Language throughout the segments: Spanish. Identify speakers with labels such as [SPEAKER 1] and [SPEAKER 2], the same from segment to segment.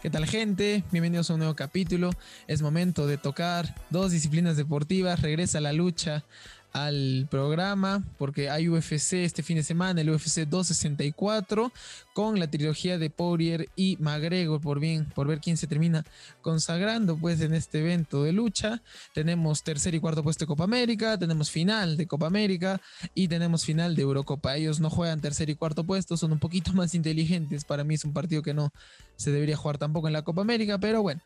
[SPEAKER 1] ¿Qué tal gente? Bienvenidos a un nuevo capítulo. Es momento de tocar dos disciplinas deportivas. Regresa la lucha al programa porque hay UFC este fin de semana, el UFC 264 con la trilogía de Poirier y McGregor por bien, por ver quién se termina consagrando pues en este evento de lucha. Tenemos tercer y cuarto puesto de Copa América, tenemos final de Copa América y tenemos final de Eurocopa. Ellos no juegan tercer y cuarto puesto, son un poquito más inteligentes. Para mí es un partido que no se debería jugar tampoco en la Copa América, pero bueno,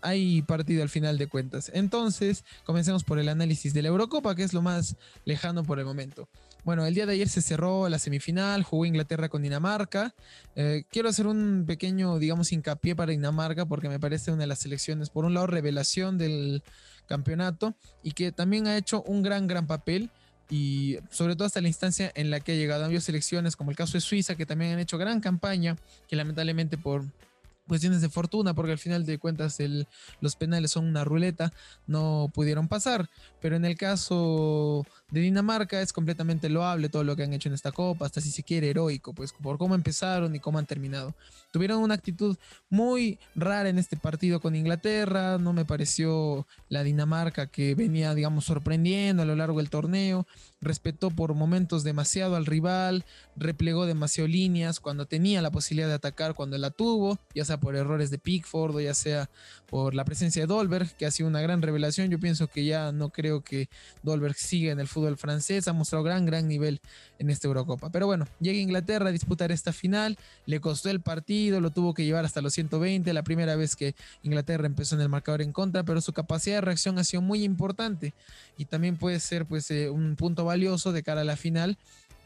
[SPEAKER 1] hay partido al final de cuentas. Entonces, comencemos por el análisis de la Eurocopa, que es lo más lejano por el momento. Bueno, el día de ayer se cerró la semifinal, jugó Inglaterra con Dinamarca. Eh, quiero hacer un pequeño, digamos, hincapié para Dinamarca, porque me parece una de las selecciones, por un lado, revelación del campeonato y que también ha hecho un gran, gran papel y sobre todo hasta la instancia en la que ha llegado. Han selecciones como el caso de Suiza que también han hecho gran campaña, que lamentablemente por cuestiones de fortuna, porque al final de cuentas el, los penales son una ruleta, no pudieron pasar. Pero en el caso de Dinamarca es completamente loable todo lo que han hecho en esta copa, hasta si se quiere heroico, pues por cómo empezaron y cómo han terminado. Tuvieron una actitud muy rara en este partido con Inglaterra, no me pareció la Dinamarca que venía, digamos, sorprendiendo a lo largo del torneo, respetó por momentos demasiado al rival, replegó demasiado líneas cuando tenía la posibilidad de atacar, cuando la tuvo, ya por errores de Pickford o ya sea por la presencia de Dolberg, que ha sido una gran revelación. Yo pienso que ya no creo que Dolberg siga en el fútbol francés, ha mostrado gran, gran nivel en esta Eurocopa. Pero bueno, llega Inglaterra a disputar esta final, le costó el partido, lo tuvo que llevar hasta los 120, la primera vez que Inglaterra empezó en el marcador en contra, pero su capacidad de reacción ha sido muy importante y también puede ser pues eh, un punto valioso de cara a la final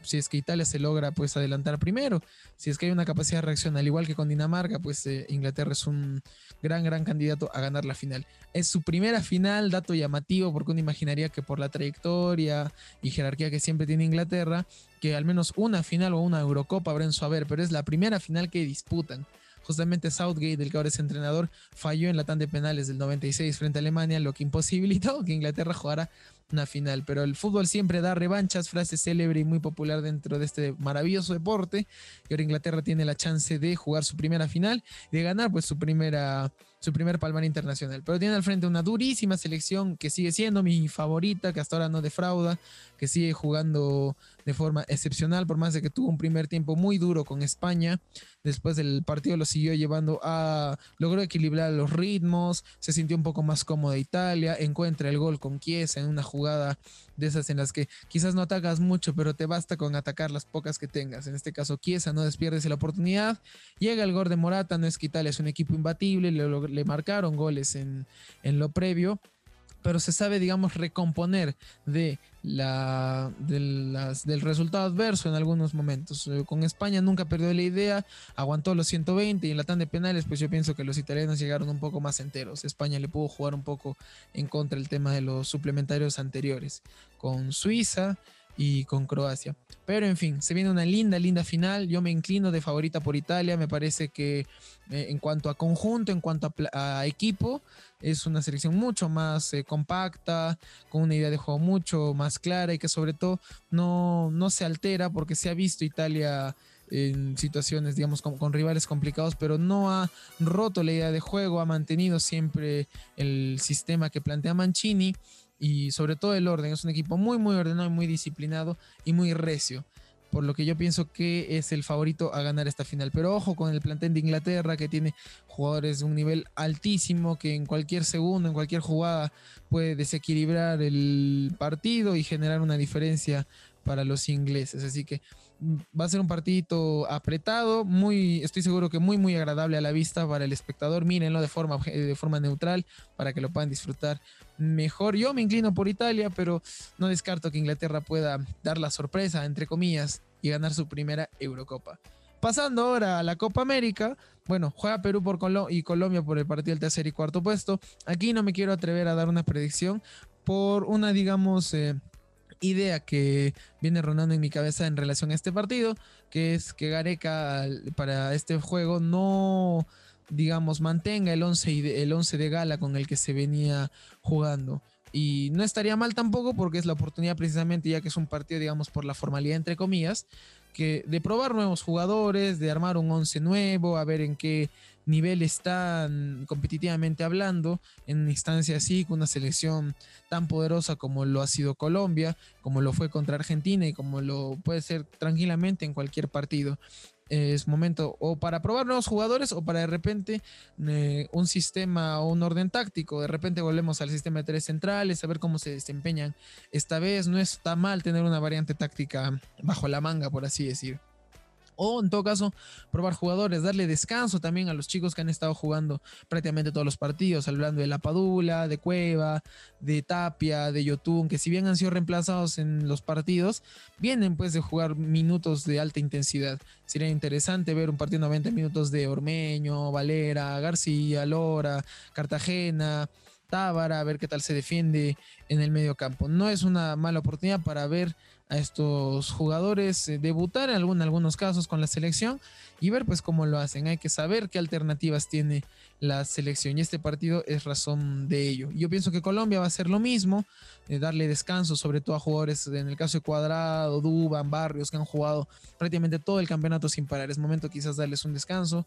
[SPEAKER 1] si es que Italia se logra pues adelantar primero, si es que hay una capacidad de reacción, al igual que con Dinamarca, pues eh, Inglaterra es un gran, gran candidato a ganar la final. Es su primera final, dato llamativo, porque uno imaginaría que por la trayectoria y jerarquía que siempre tiene Inglaterra, que al menos una final o una Eurocopa habrá en su haber, pero es la primera final que disputan. Justamente Southgate, el que ahora es entrenador, falló en la tanda de penales del 96 frente a Alemania, lo que imposibilitó que Inglaterra jugara una final. Pero el fútbol siempre da revanchas, frase célebre y muy popular dentro de este maravilloso deporte. Y ahora Inglaterra tiene la chance de jugar su primera final de ganar pues su primera su primer palmar internacional. Pero tiene al frente una durísima selección que sigue siendo mi favorita, que hasta ahora no defrauda, que sigue jugando de forma excepcional, por más de que tuvo un primer tiempo muy duro con España. Después del partido lo siguió llevando a. logró equilibrar los ritmos, se sintió un poco más cómoda Italia, encuentra el gol con Chiesa en una jugada de esas en las que quizás no atacas mucho, pero te basta con atacar las pocas que tengas. En este caso, Chiesa no despierdes la oportunidad. Llega el gol de Morata, no es que Italia es un equipo imbatible, le, le marcaron goles en, en lo previo pero se sabe, digamos, recomponer de la, del resultado adverso en algunos momentos. Eh, con España nunca perdió la idea, aguantó los 120 y en la tanda de penales, pues yo pienso que los italianos llegaron un poco más enteros. España le pudo jugar un poco en contra el tema de los suplementarios anteriores. Con Suiza y con Croacia. Pero en fin, se viene una linda, linda final. Yo me inclino de favorita por Italia. Me parece que eh, en cuanto a conjunto, en cuanto a, equipo, es una selección mucho más eh, compacta, con una idea de juego mucho más clara y que sobre todo no, no se altera porque se ha visto Italia en situaciones, digamos, con, con, rivales complicados, pero no ha roto la idea de juego, ha mantenido siempre el sistema que plantea Mancini y sobre todo el orden. Es un equipo muy, muy ordenado y muy disciplinado y muy recio. Por lo que yo pienso que es el favorito a ganar esta final. Pero ojo con el plantel de Inglaterra que tiene jugadores de un nivel altísimo que en cualquier segundo, en cualquier jugada puede desequilibrar el partido y generar una diferencia para los ingleses. Así que va a ser un partidito apretado, muy, estoy seguro que muy, muy agradable a la vista para el espectador. Mírenlo de forma, de forma neutral para que lo puedan disfrutar mejor. Yo me inclino por Italia, pero no descarto que Inglaterra pueda dar la sorpresa, entre comillas, y ganar su primera Eurocopa. Pasando ahora a la Copa América, bueno, juega Perú por y Colombia por el partido del tercer y cuarto puesto. Aquí no me quiero atrever a dar una predicción por una, digamos, eh, idea que viene rondando en mi cabeza en relación a este partido, que es que Gareca para este juego no, digamos, mantenga el 11, el 11 de gala con el que se venía jugando. Y no estaría mal tampoco porque es la oportunidad precisamente, ya que es un partido, digamos, por la formalidad, entre comillas, que de probar nuevos jugadores, de armar un 11 nuevo, a ver en qué nivel están competitivamente hablando en instancia así, con una selección tan poderosa como lo ha sido Colombia, como lo fue contra Argentina y como lo puede ser tranquilamente en cualquier partido es momento o para probar nuevos jugadores o para de repente eh, un sistema o un orden táctico. De repente volvemos al sistema de tres centrales, a ver cómo se desempeñan. Esta vez no está mal tener una variante táctica bajo la manga, por así decir. O en todo caso, probar jugadores, darle descanso también a los chicos que han estado jugando prácticamente todos los partidos, hablando de La Padula, de Cueva, de Tapia, de Yotun, que si bien han sido reemplazados en los partidos, vienen pues de jugar minutos de alta intensidad. Sería interesante ver un partido de 90 minutos de Ormeño, Valera, García, Lora, Cartagena. Tábara, a ver qué tal se defiende en el medio campo. No es una mala oportunidad para ver a estos jugadores eh, debutar en, algún, algunos casos con la selección y ver pues cómo lo hacen. Hay que saber qué alternativas tiene la selección y este partido es razón de ello. Yo pienso que Colombia va a hacer lo mismo, eh, darle descanso sobre todo a jugadores, en el caso de Cuadrado, Duban, Barrios, que han jugado prácticamente todo el campeonato sin parar. Es momento quizás darles un descanso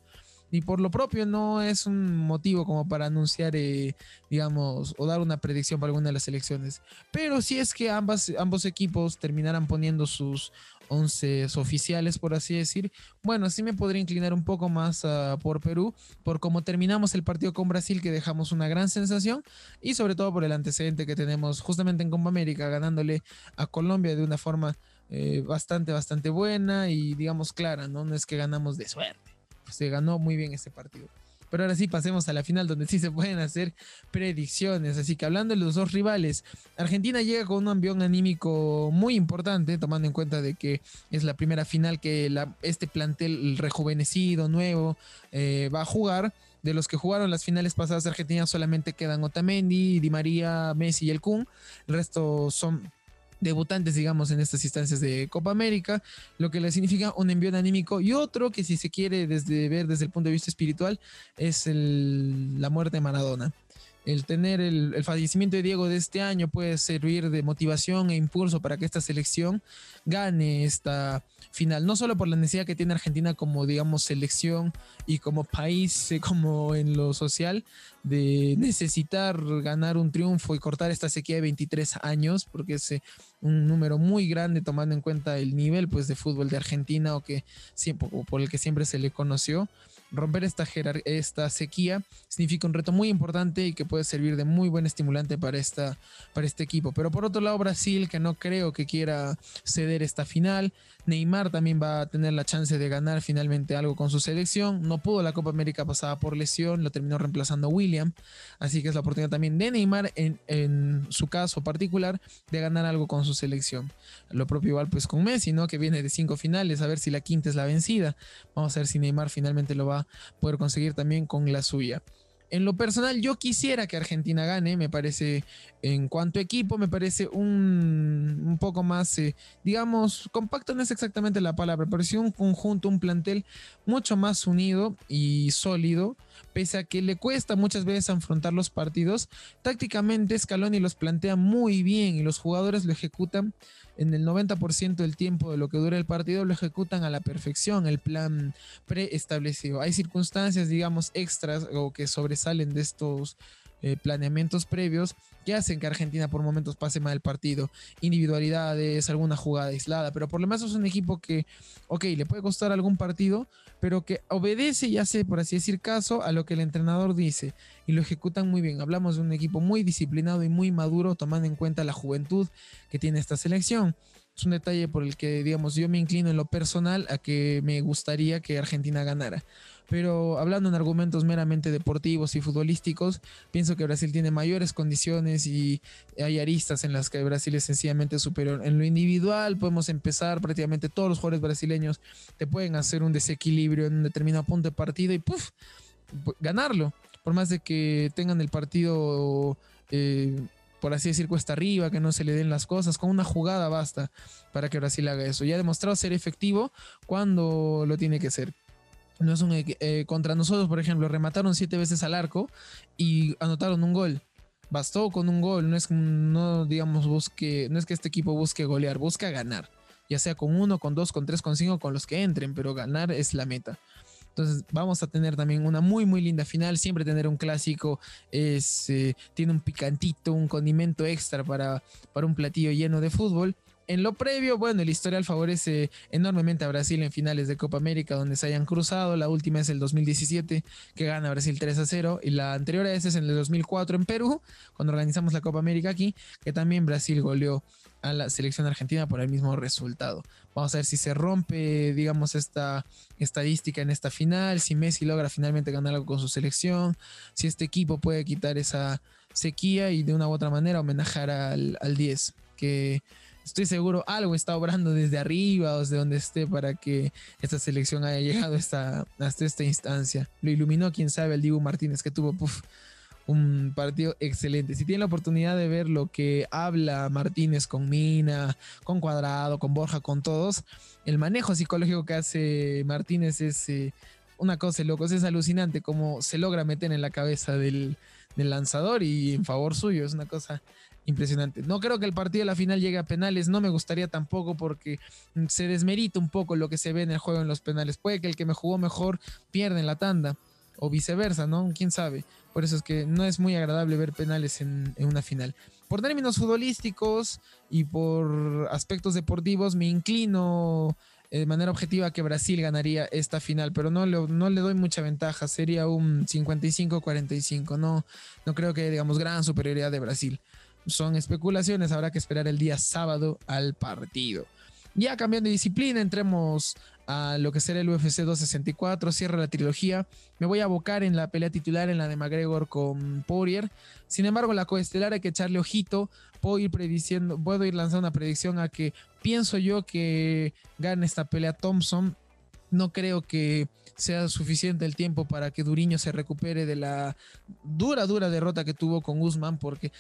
[SPEAKER 1] y por lo propio no es un motivo como para anunciar, eh, digamos, o dar una predicción para alguna de las elecciones. Pero si es que ambos equipos terminaran poniendo sus once oficiales, por así decir, bueno, sí me podría inclinar un poco más ah, por Perú, por cómo terminamos el partido con Brasil, que dejamos una gran sensación, y sobre todo por el antecedente que tenemos justamente en Copa América, ganándole a Colombia de una forma eh, bastante, bastante buena y digamos clara, ¿no? No es que ganamos de suerte se ganó muy bien este partido. Pero ahora sí pasemos a la final donde sí se pueden hacer predicciones. Así que hablando de los dos rivales, Argentina llega con un ambión anímico muy importante, tomando en cuenta de que es la primera final que este plantel rejuvenecido, nuevo, eh, va a jugar. De los que jugaron las finales pasadas de Argentina solamente quedan Otamendi, Di María, Messi y el Kun. El resto son debutantes, digamos, en estas instancias de Copa América, lo que le significa un envío anímico y otro que si se quiere desde ver desde el punto de vista espiritual es la muerte de Maradona. El tener el, fallecimiento de Diego de este año puede servir de motivación e impulso para que esta selección gane esta final, no solo por la necesidad que tiene Argentina como, digamos, selección y como país, eh, como en lo social, de necesitar ganar un triunfo y cortar esta sequía de 23 años, porque es eh, un número muy grande tomando en cuenta el nivel pues, de fútbol de Argentina o, que siempre, por el que siempre se le conoció romper esta, esta sequía significa un reto muy importante y que puede servir de muy buen estimulante para, esta, para este equipo. Pero por otro lado, Brasil, que no creo que quiera ceder esta final. Neymar también va a tener la chance de ganar finalmente algo con su selección. No pudo la Copa América pasada por lesión, lo terminó reemplazando William. Así que es la oportunidad también de Neymar, en, en su caso particular, de ganar algo con su selección. Lo propio igual pues con Messi, ¿no? Que viene de cinco finales, a ver si la quinta es la vencida. Vamos a ver si Neymar finalmente lo va poder conseguir también con la suya. En lo personal, yo quisiera que Argentina gane, me parece, en cuanto a equipo, me parece un, un poco más, eh, digamos, compacto no es exactamente la palabra, pero sí un conjunto, un plantel mucho más unido y sólido, pese a que le cuesta muchas veces afrontar los partidos. Tácticamente, Scaloni los plantea muy bien y los jugadores lo ejecutan en el 90% del tiempo de lo que dura el partido lo ejecutan a la perfección, el plan preestablecido. Hay circunstancias, digamos, extras o que sobresalen de estos eh, planeamientos previos que hacen que Argentina por momentos pase mal el partido. Individualidades, alguna jugada aislada, pero por lo menos es un equipo que, ok, le puede costar algún partido, pero que obedece y hace, por así decir, caso a lo que el entrenador dice y lo ejecutan muy bien. Hablamos de un equipo muy disciplinado y muy maduro, tomando en cuenta la juventud que tiene esta selección. Es un detalle por el que, digamos, yo me inclino en lo personal a que me gustaría que Argentina ganara. Pero hablando en argumentos meramente deportivos y futbolísticos, pienso que Brasil tiene mayores condiciones y hay aristas en las que Brasil es sencillamente superior. En lo individual podemos empezar, prácticamente todos los jugadores brasileños te pueden hacer un desequilibrio en un determinado punto de partido y ¡puf! ganarlo. Por más de que tengan el partido... Eh, por así decir, cuesta arriba, que no se le den las cosas. Con una jugada basta para que Brasil haga eso. Ya ha demostrado ser efectivo cuando lo tiene que ser. No es un, eh, contra nosotros, por ejemplo, remataron siete veces al arco y anotaron un gol. Bastó con un gol, no es no digamos busque, no es que este equipo busque golear, busca ganar, ya sea con uno, con dos, con tres, con cinco, con los que entren, pero ganar es la meta. Entonces vamos a tener también una muy, muy linda final. Siempre tener un clásico es, eh, tiene un picantito, un condimento extra para, para un platillo lleno de fútbol. En lo previo, bueno, el historial favorece enormemente a Brasil en finales de Copa América donde se hayan cruzado. La última es el 2017 que gana Brasil 3 a 0 y la anterior a esa es en el 2004 en Perú, cuando organizamos la Copa América aquí, que también Brasil goleó a la selección argentina por el mismo resultado. Vamos a ver si se rompe, digamos, esta estadística en esta final, si Messi logra finalmente ganar algo con su selección, si este equipo puede quitar esa sequía y de una u otra manera homenajar al, al 10, que estoy seguro algo está obrando desde arriba o desde donde esté para que esta selección haya llegado hasta, esta instancia. Lo iluminó, quién sabe, el Dibu Martínez que tuvo un partido excelente. Si tiene la oportunidad de ver lo que habla Martínez con Mina, con Cuadrado, con Borja, con todos, el manejo psicológico que hace Martínez es eh, una cosa loco, es alucinante cómo se logra meter en la cabeza del lanzador y en favor suyo, es una cosa impresionante. No creo que el partido de la final llegue a penales, no me gustaría tampoco porque se desmerita un poco lo que se ve en el juego en los penales. Puede que el que me jugó mejor pierda en la tanda o viceversa, ¿no? ¿Quién sabe? Por eso es que no es muy agradable ver penales en, una final. Por términos futbolísticos y por aspectos deportivos, me inclino eh, de manera objetiva que Brasil ganaría esta final, pero no le, no le doy mucha ventaja, sería un 55-45, no, no creo que digamos gran superioridad de Brasil son especulaciones, habrá que esperar el día sábado al partido. Ya cambiando de disciplina, entremos a lo que será el UFC 264, cierra la trilogía. Me voy a abocar en la pelea titular, en la de McGregor con Poirier. Sin embargo, la coestelar hay que echarle ojito. Puedo ir prediciendo, puedo ir lanzando una predicción a que pienso yo que gane esta pelea Thompson. No creo que sea suficiente el tiempo para que Duriño se recupere de la dura, dura derrota que tuvo con Guzmán, porque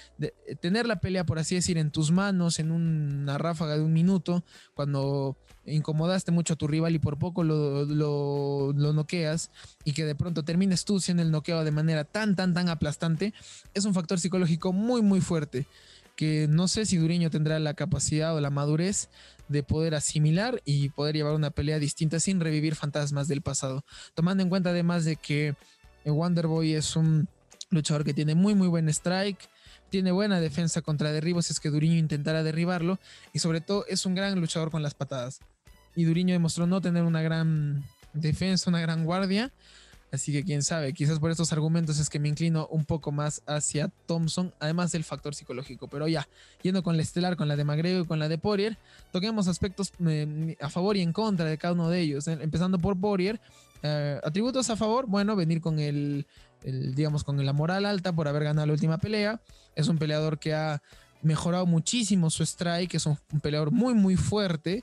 [SPEAKER 1] tener la pelea, por así decir, en tus manos, en una ráfaga de un minuto, cuando incomodaste mucho a tu rival y por poco lo, lo, lo noqueas, y que de pronto termines tú siendo el noqueado de manera tan, tan, tan aplastante, es un factor psicológico muy, muy fuerte que no sé si Duriño tendrá la capacidad o la madurez de poder asimilar y poder llevar una pelea distinta sin revivir fantasmas del pasado. Tomando en cuenta además de que Wonderboy es un luchador que tiene muy muy buen strike, tiene buena defensa contra derribos si es que Duriño intentara derribarlo y sobre todo es un gran luchador con las patadas. Y Duriño demostró no tener una gran defensa, una gran guardia Así que quién sabe, quizás por estos argumentos es que me inclino un poco más hacia Thompson, además del factor psicológico. Pero ya, yendo con la estelar, con la de Magrego y con la de Poirier, toquemos aspectos eh, a favor y en contra de cada uno de ellos. Eh, empezando por Poirier, eh, atributos a favor, bueno, venir con el, digamos, con la moral alta por haber ganado la última pelea. Es un peleador que ha mejorado muchísimo su strike, es un peleador muy, muy fuerte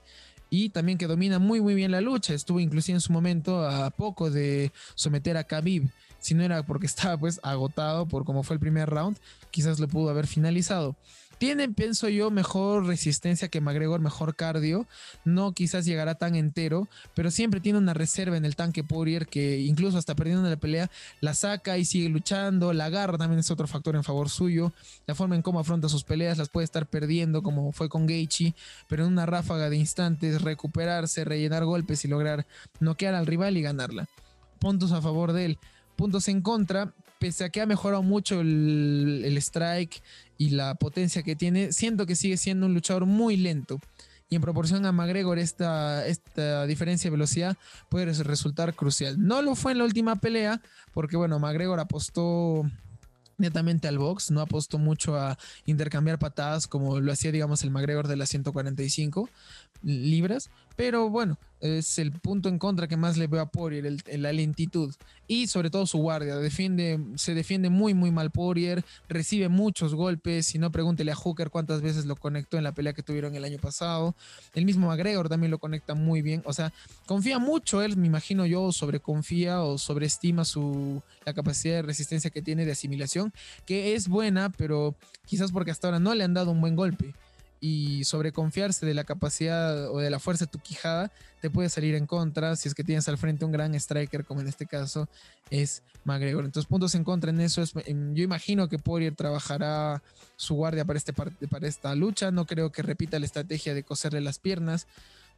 [SPEAKER 1] y también que domina muy muy bien la lucha. Estuvo inclusive en su momento a poco de someter a Khabib. Si no era porque estaba pues agotado por cómo fue el primer round, quizás lo pudo haber finalizado. Tiene, pienso yo, mejor resistencia que McGregor, mejor cardio. No quizás llegará tan entero, pero siempre tiene una reserva en el tanque Poirier que incluso hasta perdiendo la pelea, la saca y sigue luchando. La garra también es otro factor en favor suyo. La forma en cómo afronta sus peleas las puede estar perdiendo, como fue con Gaethje, pero en una ráfaga de instantes recuperarse, rellenar golpes y lograr noquear al rival y ganarla. Puntos a favor de él puntos en contra, pese a que ha mejorado mucho el, strike y la potencia que tiene, siento que sigue siendo un luchador muy lento. Y en proporción a McGregor, esta, esta diferencia de velocidad puede resultar crucial. No lo fue en la última pelea, porque bueno, McGregor apostó netamente al box, no apostó mucho a intercambiar patadas como lo hacía, digamos, el McGregor de las 145 libras, pero bueno, es el punto en contra que más le veo a Poirier, la lentitud y sobre todo su guardia. Defiende, se defiende muy, muy mal Poirier, recibe muchos golpes. Si no, pregúntele a Hooker cuántas veces lo conectó en la pelea que tuvieron el año pasado. El mismo McGregor también lo conecta muy bien. O sea, confía mucho él, me imagino yo, sobreconfía o sobreestima su, la capacidad de resistencia que tiene de asimilación, que es buena, pero quizás porque hasta ahora no le han dado un buen golpe y sobreconfiarse de la capacidad o de la fuerza de tu quijada te puede salir en contra. Si es que tienes al frente un gran striker como en este caso es McGregor. Entonces puntos en contra en eso es, yo imagino que Poirier trabajará su guardia para, este, para esta lucha, no creo que repita la estrategia de coserle las piernas,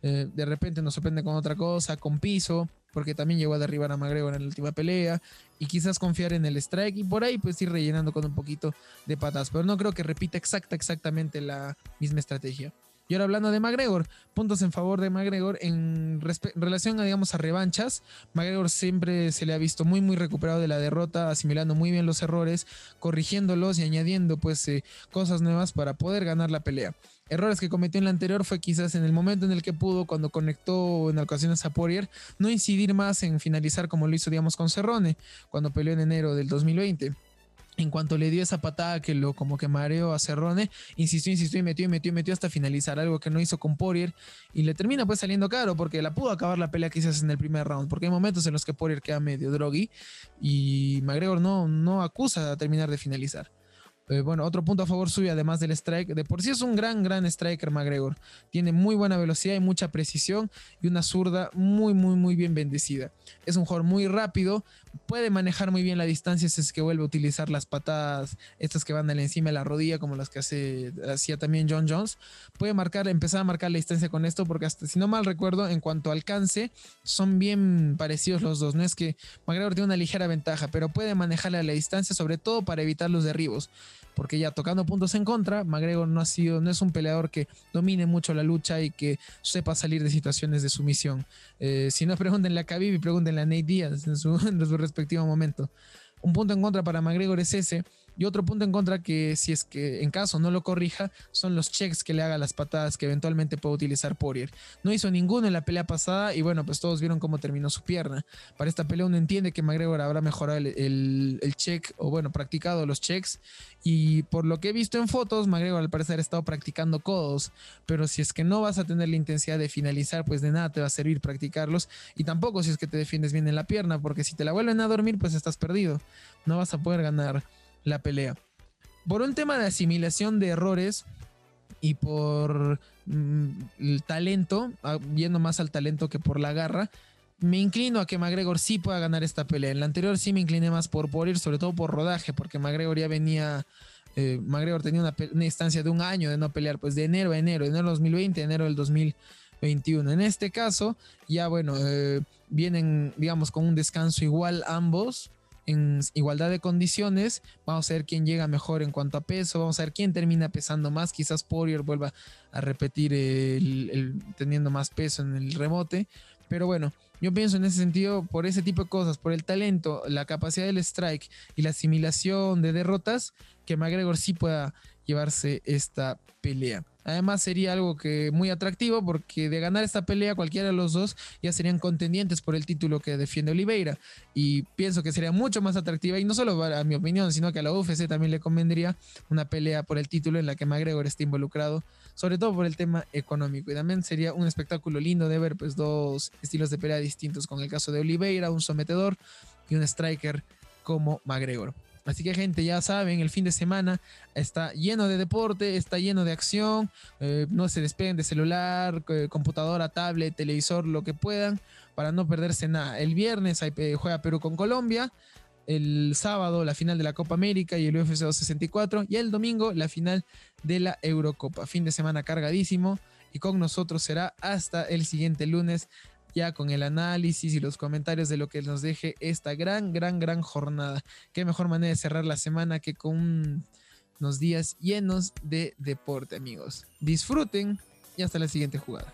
[SPEAKER 1] eh, de repente nos sorprende con otra cosa, con piso, porque también llegó a derribar a McGregor en la última pelea, y quizás confiar en el strike y por ahí pues ir rellenando con un poquito de patas, pero no creo que repita exacta, exactamente la misma estrategia. Y ahora hablando de McGregor, puntos en favor de McGregor en, relación a, digamos, a revanchas. McGregor siempre se le ha visto muy, muy recuperado de la derrota, asimilando muy bien los errores, corrigiéndolos y añadiendo pues eh, cosas nuevas para poder ganar la pelea. Errores que cometió en la anterior fue quizás en el momento en el que pudo, cuando conectó en ocasiones a Poirier, no incidir más en finalizar como lo hizo, digamos, con Cerrone, cuando peleó en enero del 2020 en cuanto le dio esa patada que lo como que mareó a Cerrone, insistió, insistió y metió y metió y metió hasta finalizar, algo que no hizo con Poirier y le termina pues saliendo caro porque la pudo acabar la pelea quizás en el primer round, porque hay momentos en los que Poirier queda medio drogui y McGregor no, no acusa a terminar de finalizar. Eh, bueno, otro punto a favor suyo, además del strike. De por sí es un gran, gran striker McGregor. Tiene muy buena velocidad y mucha precisión y una zurda muy, muy, muy bien bendecida. Es un jugador muy rápido, puede manejar muy bien la distancia si es que vuelve a utilizar las patadas, estas que van de encima de la rodilla, como las que hace, hacía también John Jones. Puede marcar, empezar a marcar la distancia con esto, porque hasta si no mal recuerdo, en cuanto alcance, son bien parecidos los dos. No es que McGregor tiene una ligera ventaja, pero puede manejarle a la distancia, sobre todo para evitar los derribos porque ya tocando puntos en contra, McGregor no ha sido, no es un peleador que domine mucho la lucha y que sepa salir de situaciones de sumisión. Eh, si no, pregúntenle a Khabib y pregúntenle a Nate su, en su respectivo momento. Un punto en contra para McGregor es ese, y otro punto en contra que si es que en caso no lo corrija son los checks que le haga las patadas que eventualmente puede utilizar Poirier. No hizo ninguno en la pelea pasada y bueno, pues todos vieron cómo terminó su pierna. Para esta pelea uno entiende que McGregor habrá mejorado el, check o bueno, practicado los checks y por lo que he visto en fotos, McGregor al parecer ha estado practicando codos, pero si es que no vas a tener la intensidad de finalizar, pues de nada te va a servir practicarlos y tampoco si es que te defiendes bien en la pierna, porque si te la vuelven a dormir, pues estás perdido. No vas a poder ganar la pelea. Por un tema de asimilación de errores y por mm, el talento, ah, viendo más al talento que por la garra, me inclino a que McGregor sí pueda ganar esta pelea. En la anterior sí me incliné más por, por ir, sobre todo por rodaje, porque McGregor ya venía. Eh, McGregor tenía una, una, instancia de un año de no pelear, pues de enero a enero, enero del 2020, enero del 2021. En este caso, ya bueno, eh, vienen, digamos, con un descanso igual ambos en igualdad de condiciones. Vamos a ver quién llega mejor en cuanto a peso. Vamos a ver quién termina pesando más. Quizás Poirier vuelva a repetir el, teniendo más peso en el rebote. Pero bueno, yo pienso en ese sentido, por ese tipo de cosas, por el talento, la capacidad del strike y la asimilación de derrotas, que McGregor sí pueda llevarse esta pelea. Además sería algo que muy atractivo porque de ganar esta pelea cualquiera de los dos ya serían contendientes por el título que defiende Oliveira. Y pienso que sería mucho más atractiva y no solo a mi opinión sino que a la UFC también le convendría una pelea por el título en la que McGregor esté involucrado sobre todo por el tema económico. Y también sería un espectáculo lindo de ver pues dos estilos de pelea distintos con el caso de Oliveira un sometedor y un striker como McGregor Así que gente, ya saben, el fin de semana está lleno de deporte, está lleno de acción, eh, no se despeguen de celular, computadora, tablet, televisor, lo que puedan, para no perderse nada. El viernes eh, juega Perú con Colombia, el sábado la final de la Copa América y el UFC 264, y el domingo la final de la Eurocopa. Fin de semana cargadísimo y con nosotros será hasta el siguiente lunes ya con el análisis y los comentarios de lo que nos deje esta gran, gran, gran jornada. Qué mejor manera de cerrar la semana que con unos días llenos de deporte, amigos. Disfruten y hasta la siguiente jugada.